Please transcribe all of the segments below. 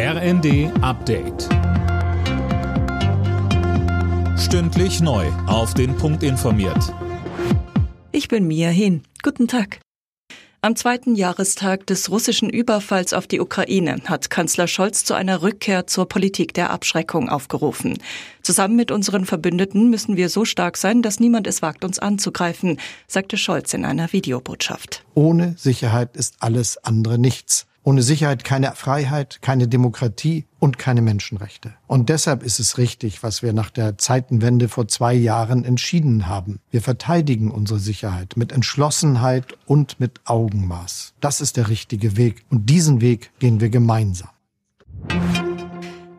RND Update. Stündlich neu. Auf den Punkt informiert. Ich bin Mia Hin. Guten Tag. Am zweiten Jahrestag des russischen Überfalls auf die Ukraine hat Kanzler Scholz zu einer Rückkehr zur Politik der Abschreckung aufgerufen. Zusammen mit unseren Verbündeten müssen wir so stark sein, dass niemand es wagt, uns anzugreifen, sagte Scholz in einer Videobotschaft. Ohne Sicherheit ist alles andere nichts. Ohne Sicherheit keine Freiheit, keine Demokratie und keine Menschenrechte. Und deshalb ist es richtig, was wir nach der Zeitenwende vor zwei Jahren entschieden haben. Wir verteidigen unsere Sicherheit mit Entschlossenheit und mit Augenmaß. Das ist der richtige Weg. Und diesen Weg gehen wir gemeinsam.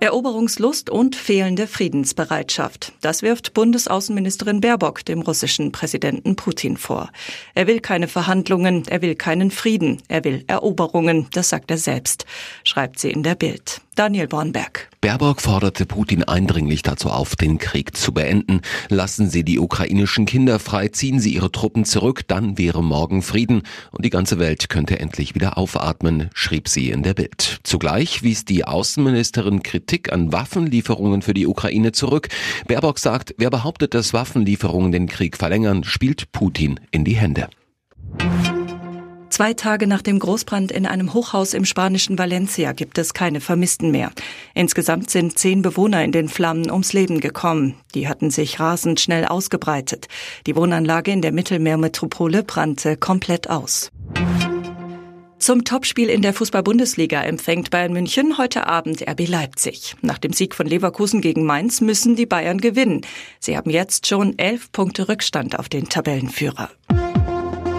Eroberungslust und fehlende Friedensbereitschaft. Das wirft Bundesaußenministerin Baerbock dem russischen Präsidenten Putin vor. Er will keine Verhandlungen, er will keinen Frieden, er will Eroberungen, das sagt er selbst, schreibt sie in der Bild. Daniel Bornberg. Baerbock forderte Putin eindringlich dazu auf, den Krieg zu beenden. Lassen Sie die ukrainischen Kinder frei, ziehen Sie Ihre Truppen zurück, dann wäre morgen Frieden und die ganze Welt könnte endlich wieder aufatmen, schrieb sie in der Bild. Zugleich wies die Außenministerin Kritik an Waffenlieferungen für die Ukraine zurück. Baerbock sagt, wer behauptet, dass Waffenlieferungen den Krieg verlängern, spielt Putin in die Hände. Zwei Tage nach dem Großbrand in einem Hochhaus im spanischen Valencia gibt es keine Vermissten mehr. Insgesamt sind zehn Bewohner in den Flammen ums Leben gekommen. Die hatten sich rasend schnell ausgebreitet. Die Wohnanlage in der Mittelmeermetropole brannte komplett aus. Zum Topspiel in der Fußball-Bundesliga empfängt Bayern München heute Abend RB Leipzig. Nach dem Sieg von Leverkusen gegen Mainz müssen die Bayern gewinnen. Sie haben jetzt schon elf Punkte Rückstand auf den Tabellenführer.